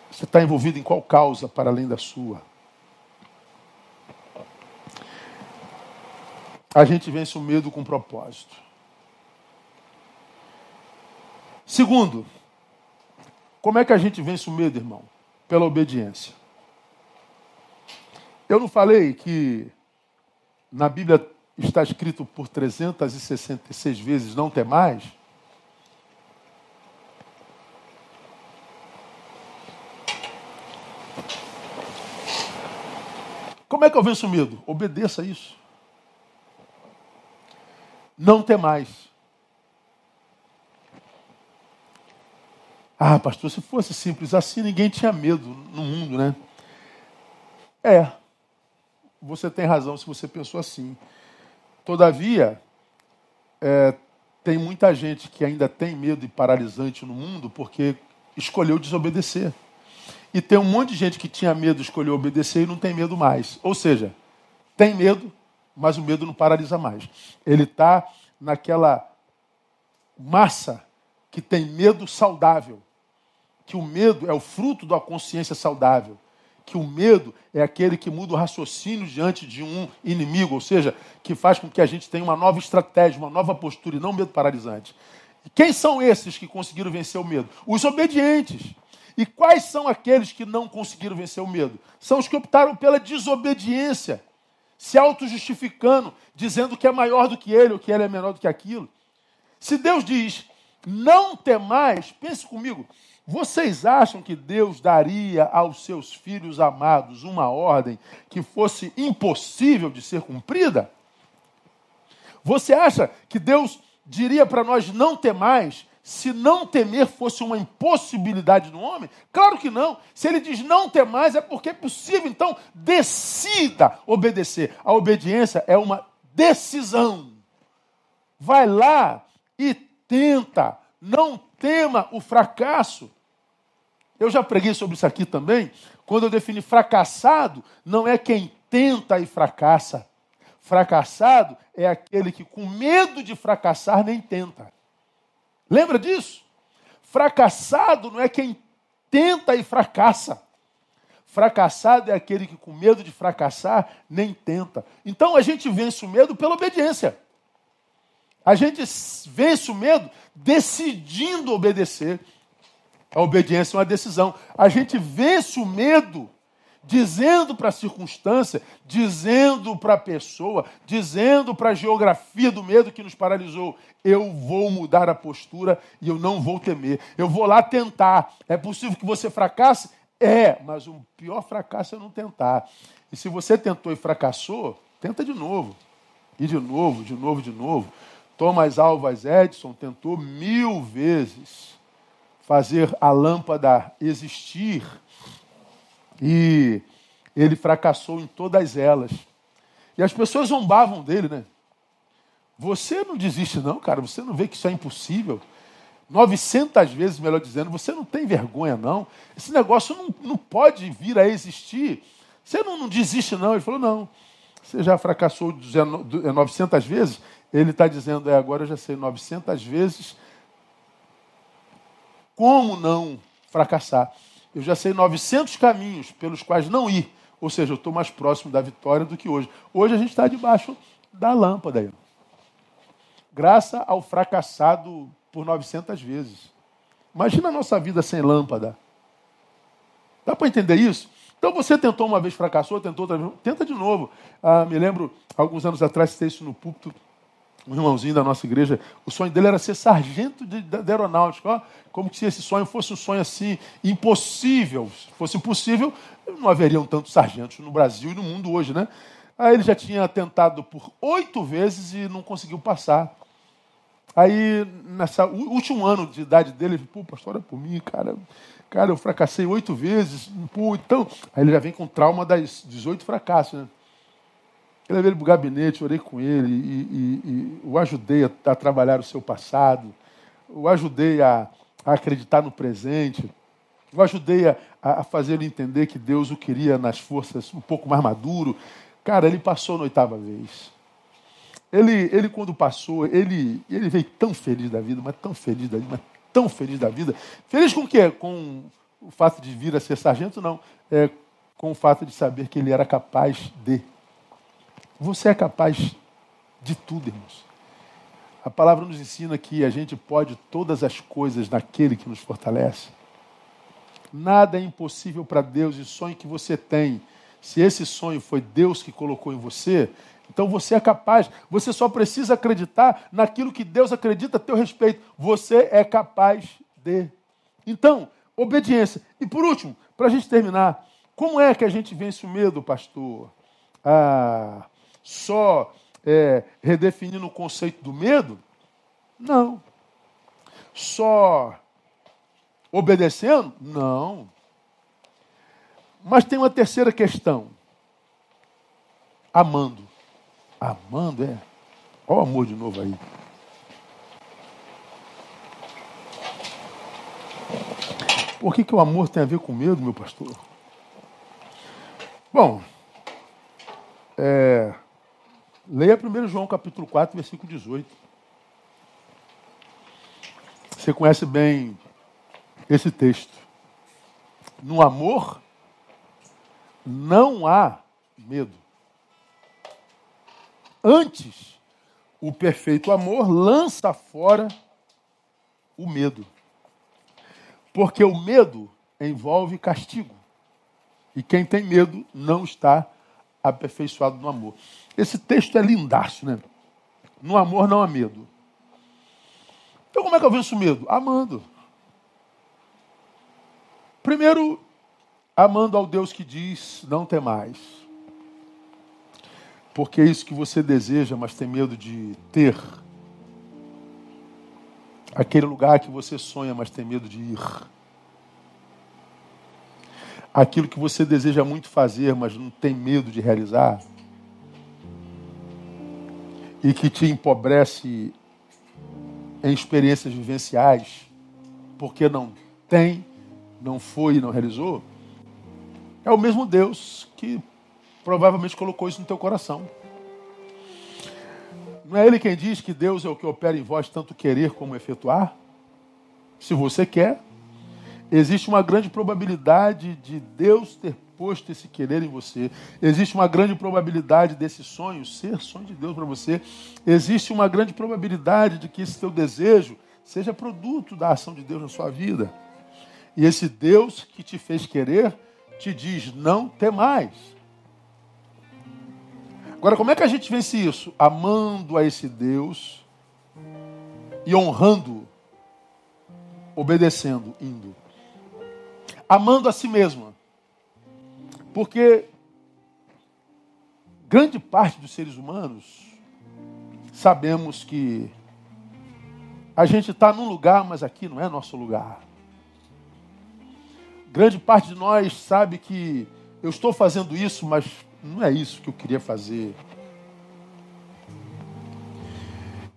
Você está envolvido em qual causa para além da sua? A gente vence o medo com propósito. Segundo, como é que a gente vence o medo, irmão? Pela obediência. Eu não falei que na Bíblia está escrito por 366 vezes não tem mais? Como é que eu venço o medo? Obedeça isso. Não tem mais. Ah, pastor, se fosse simples assim, ninguém tinha medo no mundo, né? É, você tem razão se você pensou assim. Todavia, é, tem muita gente que ainda tem medo e paralisante no mundo porque escolheu desobedecer. E tem um monte de gente que tinha medo, escolheu obedecer e não tem medo mais. Ou seja, tem medo, mas o medo não paralisa mais. Ele está naquela massa que tem medo saudável. Que o medo é o fruto da consciência saudável que o medo é aquele que muda o raciocínio diante de um inimigo, ou seja, que faz com que a gente tenha uma nova estratégia, uma nova postura e não medo paralisante. Quem são esses que conseguiram vencer o medo? Os obedientes. E quais são aqueles que não conseguiram vencer o medo? São os que optaram pela desobediência, se auto-justificando, dizendo que é maior do que ele ou que ele é menor do que aquilo. Se Deus diz, não temais, pense comigo, vocês acham que Deus daria aos seus filhos amados uma ordem que fosse impossível de ser cumprida? Você acha que Deus diria para nós não ter mais se não temer fosse uma impossibilidade do homem? Claro que não. Se ele diz não ter mais, é porque é possível. Então, decida obedecer. A obediência é uma decisão. Vai lá e tenta. Não tema o fracasso. Eu já preguei sobre isso aqui também. Quando eu defini fracassado, não é quem tenta e fracassa. Fracassado é aquele que, com medo de fracassar, nem tenta. Lembra disso? Fracassado não é quem tenta e fracassa. Fracassado é aquele que, com medo de fracassar, nem tenta. Então a gente vence o medo pela obediência. A gente vence o medo decidindo obedecer. A obediência é uma decisão. A gente vence o medo dizendo para a circunstância, dizendo para a pessoa, dizendo para a geografia do medo que nos paralisou: eu vou mudar a postura e eu não vou temer. Eu vou lá tentar. É possível que você fracasse? É, mas o pior fracasso é não tentar. E se você tentou e fracassou, tenta de novo. E de novo, de novo, de novo. Thomas Alvas Edison tentou mil vezes fazer a lâmpada existir e ele fracassou em todas elas. E as pessoas zombavam dele, né? Você não desiste, não, cara. Você não vê que isso é impossível. 900 vezes, melhor dizendo, você não tem vergonha, não. Esse negócio não, não pode vir a existir. Você não, não desiste, não. Ele falou, não. Você já fracassou 900 vezes? Ele está dizendo, é, agora eu já sei 900 vezes como não fracassar. Eu já sei 900 caminhos pelos quais não ir. Ou seja, eu estou mais próximo da vitória do que hoje. Hoje a gente está debaixo da lâmpada. Aí. Graças ao fracassado por 900 vezes. Imagina a nossa vida sem lâmpada. Dá para entender isso? Então você tentou uma vez, fracassou, tentou outra vez, tenta de novo. Ah, me lembro, alguns anos atrás, citei isso no púlpito, um irmãozinho da nossa igreja, o sonho dele era ser sargento de, de, de aeronáutica. Como se esse sonho fosse um sonho assim impossível. Se fosse impossível, não haveriam tantos sargentos no Brasil e no mundo hoje, né? Aí ele já tinha tentado por oito vezes e não conseguiu passar. Aí, nessa último ano de idade dele, ele pô, pastor, olha por mim, cara. Cara, eu fracassei oito vezes. Pô, então. Aí ele já vem com trauma das 18 fracassos, né? Eu levei ele para o gabinete, orei com ele e, e, e o ajudei a, a, trabalhar o seu passado, o ajudei a, a acreditar no presente, o ajudei a, a fazer ele entender que Deus o queria nas forças um pouco mais maduro. Cara, ele passou na oitava vez. Ele, ele quando passou, ele, ele veio tão feliz da vida, mas tão feliz da vida, mas tão feliz da vida. Feliz com o quê? Com o fato de vir a ser sargento? Não. É, com o fato de saber que ele era capaz de. Você é capaz de tudo, irmãos. A palavra nos ensina que a gente pode todas as coisas naquele que nos fortalece. Nada é impossível para Deus e sonho que você tem. Se esse sonho foi Deus que colocou em você, então você é capaz. Você só precisa acreditar naquilo que Deus acredita a teu respeito. Você é capaz de. Então, obediência. E por último, para a gente terminar, como é que a gente vence o medo, pastor? Ah, só é, redefinindo o conceito do medo? Não. Só obedecendo? Não. Mas tem uma terceira questão. Amando. Amando, é. Olha o amor de novo aí. Por que, que o amor tem a ver com medo, meu pastor? Bom, é, leia 1 João capítulo 4, versículo 18. Você conhece bem esse texto. No amor não há medo. Antes, o perfeito amor lança fora o medo. Porque o medo envolve castigo. E quem tem medo não está aperfeiçoado no amor. Esse texto é lindaço, né? No amor não há medo. Então como é que eu venço o medo? Amando. Primeiro, amando ao Deus que diz: não tem mais. Porque é isso que você deseja, mas tem medo de ter. Aquele lugar que você sonha, mas tem medo de ir. Aquilo que você deseja muito fazer, mas não tem medo de realizar. E que te empobrece em experiências vivenciais, porque não tem não foi e não realizou, é o mesmo Deus que provavelmente colocou isso no teu coração. Não é ele quem diz que Deus é o que opera em vós tanto querer como efetuar? Se você quer, existe uma grande probabilidade de Deus ter posto esse querer em você. Existe uma grande probabilidade desse sonho ser sonho de Deus para você. Existe uma grande probabilidade de que esse teu desejo seja produto da ação de Deus na sua vida. E esse Deus que te fez querer te diz: não tem mais. Agora, como é que a gente vence isso? Amando a esse Deus e honrando, obedecendo, indo. Amando a si mesmo. Porque grande parte dos seres humanos sabemos que a gente está num lugar, mas aqui não é nosso lugar. Grande parte de nós sabe que eu estou fazendo isso, mas não é isso que eu queria fazer.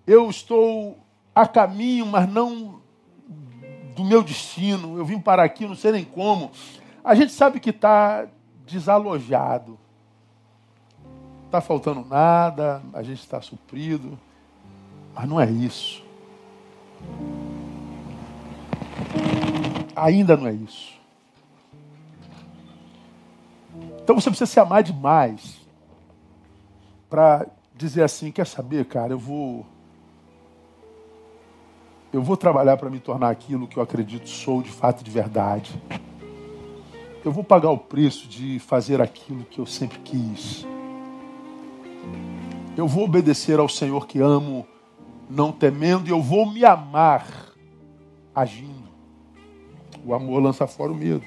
Eu estou a caminho, mas não do meu destino. Eu vim parar aqui, não sei nem como. A gente sabe que está desalojado. Está faltando nada, a gente está suprido. Mas não é isso. Ainda não é isso. Então você precisa se amar demais para dizer assim, quer saber, cara, eu vou eu vou trabalhar para me tornar aquilo que eu acredito sou de fato de verdade. eu vou pagar o preço de fazer aquilo que eu sempre quis. Eu vou obedecer ao Senhor que amo, não temendo, e eu vou me amar agindo. O amor lança fora o medo.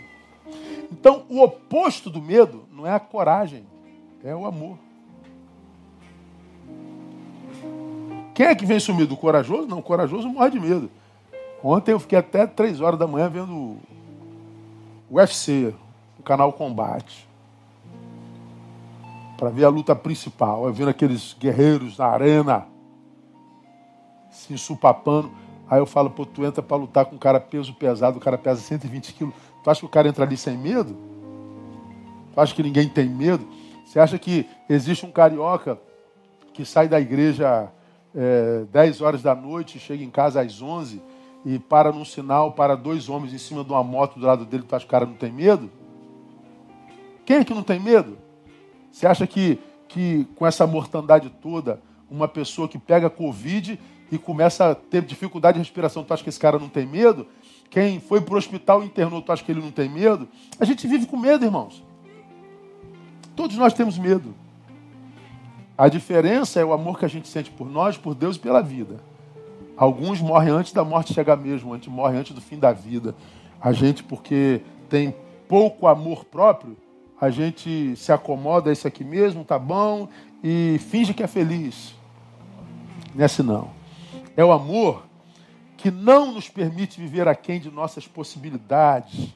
Então, o oposto do medo não é a coragem, é o amor. Quem é que vem sumido? O corajoso? Não, o corajoso morre de medo. Ontem eu fiquei até três horas da manhã vendo o UFC, o canal Combate. Para ver a luta principal. Eu vendo aqueles guerreiros na arena se ensupapando. Aí eu falo, pô, tu entra para lutar com um cara peso pesado, o cara pesa 120 quilos. Tu acha que o cara entra ali sem medo? Tu acha que ninguém tem medo? Você acha que existe um carioca que sai da igreja é, 10 horas da noite, chega em casa às 11 e para num sinal para dois homens em cima de uma moto do lado dele, tu acha que o cara não tem medo? Quem é que não tem medo? Você acha que, que com essa mortandade toda, uma pessoa que pega Covid e começa a ter dificuldade de respiração, tu acha que esse cara não tem medo? Quem foi para o hospital e internou, tu acha que ele não tem medo? A gente vive com medo, irmãos. Todos nós temos medo. A diferença é o amor que a gente sente por nós, por Deus e pela vida. Alguns morrem antes da morte chegar mesmo, a gente morre antes do fim da vida. A gente, porque tem pouco amor próprio, a gente se acomoda a isso aqui mesmo, tá bom, e finge que é feliz. Nesse não. É o amor que não nos permite viver aquém de nossas possibilidades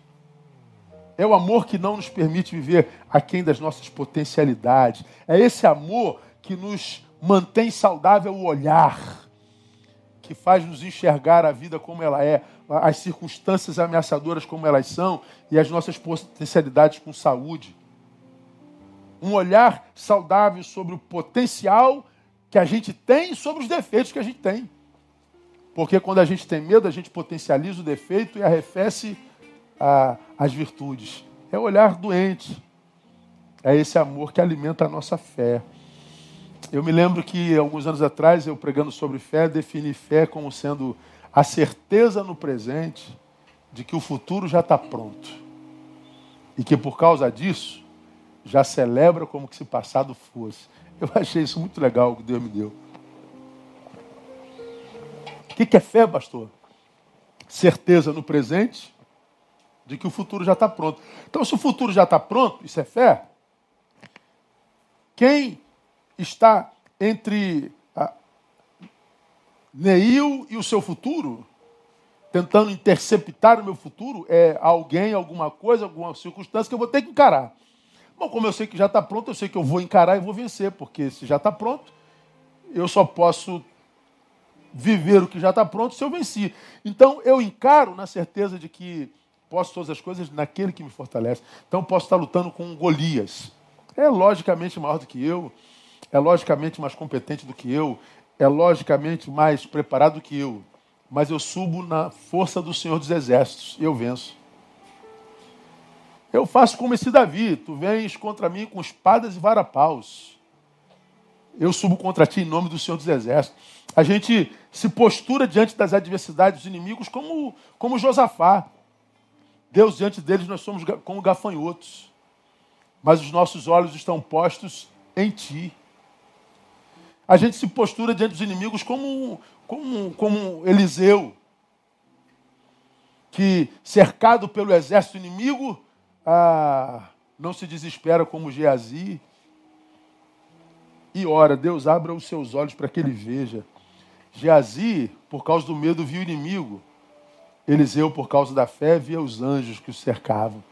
é o amor que não nos permite viver aquém das nossas potencialidades. É esse amor que nos mantém saudável o olhar, que faz nos enxergar a vida como ela é, as circunstâncias ameaçadoras como elas são e as nossas potencialidades com saúde. Um olhar saudável sobre o potencial que a gente tem e sobre os defeitos que a gente tem. Porque quando a gente tem medo, a gente potencializa o defeito e arrefece a, as virtudes. É olhar doente. É esse amor que alimenta a nossa fé. Eu me lembro que alguns anos atrás, eu pregando sobre fé, defini fé como sendo a certeza no presente de que o futuro já está pronto. E que por causa disso, já celebra como se passado fosse. Eu achei isso muito legal o que Deus me deu. O que é fé, pastor? Certeza no presente de que o futuro já está pronto. Então, se o futuro já está pronto, isso é fé. Quem está entre Neil e o seu futuro, tentando interceptar o meu futuro, é alguém, alguma coisa, alguma circunstância que eu vou ter que encarar. Bom, como eu sei que já está pronto, eu sei que eu vou encarar e vou vencer, porque se já está pronto, eu só posso viver o que já está pronto se eu venci. Então eu encaro na certeza de que Posso todas as coisas naquele que me fortalece. Então posso estar lutando com Golias. É logicamente maior do que eu, é logicamente mais competente do que eu, é logicamente mais preparado do que eu. Mas eu subo na força do Senhor dos Exércitos e eu venço. Eu faço como esse Davi, tu vens contra mim com espadas e varapaus. Eu subo contra ti em nome do Senhor dos Exércitos. A gente se postura diante das adversidades dos inimigos como, como Josafá. Deus, diante deles, nós somos como gafanhotos, mas os nossos olhos estão postos em Ti. A gente se postura diante dos inimigos como, como, como Eliseu, que, cercado pelo exército inimigo, ah, não se desespera como Geazi. E ora, Deus abra os seus olhos para que ele veja. Geazi, por causa do medo, viu o inimigo. Eliseu, por causa da fé, via os anjos que o cercavam.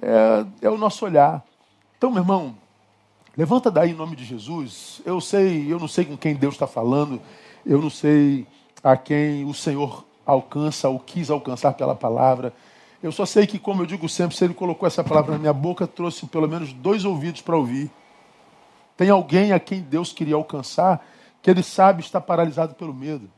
É, é o nosso olhar. Então, meu irmão, levanta daí em nome de Jesus. Eu sei, eu não sei com quem Deus está falando, eu não sei a quem o Senhor alcança ou quis alcançar pela palavra. Eu só sei que, como eu digo sempre, se Ele colocou essa palavra na minha boca, trouxe pelo menos dois ouvidos para ouvir. Tem alguém a quem Deus queria alcançar que Ele sabe está paralisado pelo medo.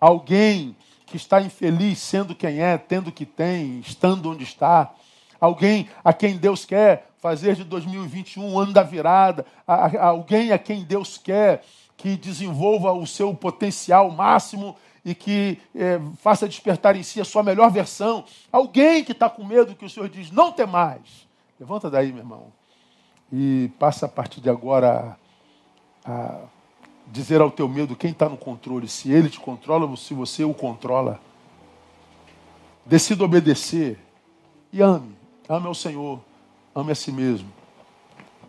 Alguém que está infeliz sendo quem é, tendo o que tem, estando onde está. Alguém a quem Deus quer fazer de 2021 um ano da virada. Alguém a quem Deus quer que desenvolva o seu potencial máximo e que é, faça despertar em si a sua melhor versão. Alguém que está com medo que o Senhor diz, não tem mais. Levanta daí, meu irmão. E passa a partir de agora a, a dizer ao teu medo quem está no controle, se ele te controla ou se você o controla. Decida obedecer e ame. Ame ao Senhor, ame a si mesmo.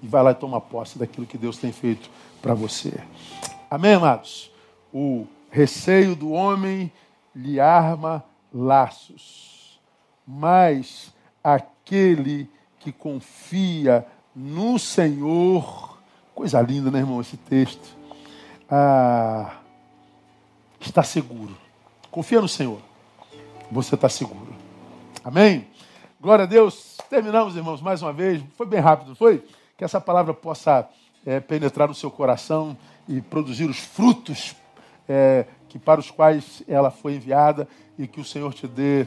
E vai lá e toma posse daquilo que Deus tem feito para você. Amém, amados? O receio do homem lhe arma laços, mas aquele que confia no Senhor, coisa linda, né, irmão, esse texto, ah, está seguro. Confia no Senhor, você está seguro. Amém? Glória a Deus. Terminamos, irmãos, mais uma vez. Foi bem rápido, foi? Que essa palavra possa é, penetrar no seu coração e produzir os frutos é, que para os quais ela foi enviada e que o Senhor te dê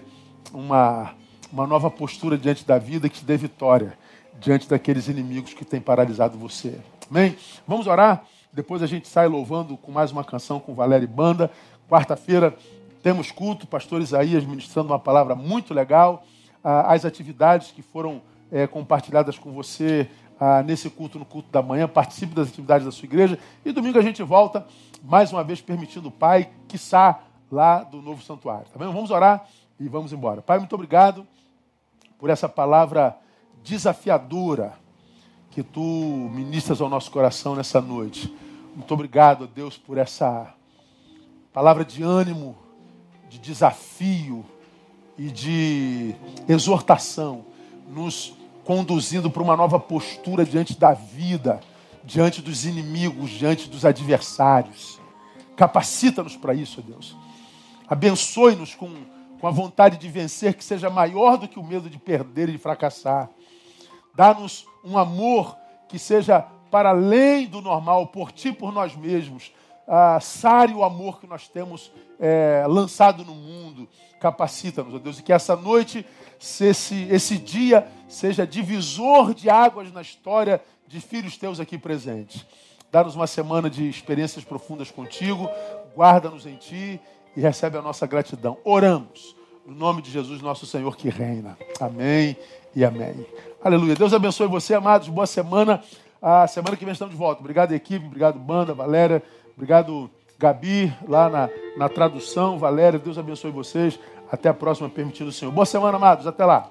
uma, uma nova postura diante da vida, que te dê vitória diante daqueles inimigos que têm paralisado você. Amém? Vamos orar. Depois a gente sai louvando com mais uma canção com Valéria e Banda. Quarta-feira temos culto, pastor Isaías ministrando uma palavra muito legal. Ah, as atividades que foram é, compartilhadas com você ah, nesse culto, no culto da manhã, participe das atividades da sua igreja. E domingo a gente volta, mais uma vez, permitindo o Pai, quiçá, lá do novo santuário. Tá bem? Vamos orar e vamos embora. Pai, muito obrigado por essa palavra desafiadora que tu ministras ao nosso coração nessa noite. Muito obrigado, Deus, por essa palavra de ânimo, de desafio e de exortação, nos conduzindo para uma nova postura diante da vida, diante dos inimigos, diante dos adversários. Capacita-nos para isso, Deus. Abençoe-nos com, com a vontade de vencer que seja maior do que o medo de perder e de fracassar. Dá-nos um amor que seja para além do normal, por ti, por nós mesmos. Ah, sare o amor que nós temos é, lançado no mundo. Capacita-nos, ó Deus, e que essa noite se esse, esse dia seja divisor de águas na história de filhos teus aqui presentes. Dá-nos uma semana de experiências profundas contigo, guarda-nos em ti e recebe a nossa gratidão. Oramos no nome de Jesus, nosso Senhor que reina. Amém e amém. Aleluia. Deus abençoe você, amados. Boa semana. A semana que vem estamos de volta. Obrigado, equipe. Obrigado, banda, Valéria. Obrigado, Gabi, lá na, na tradução. Valéria, Deus abençoe vocês. Até a próxima, permitindo o Senhor. Boa semana, amados. Até lá.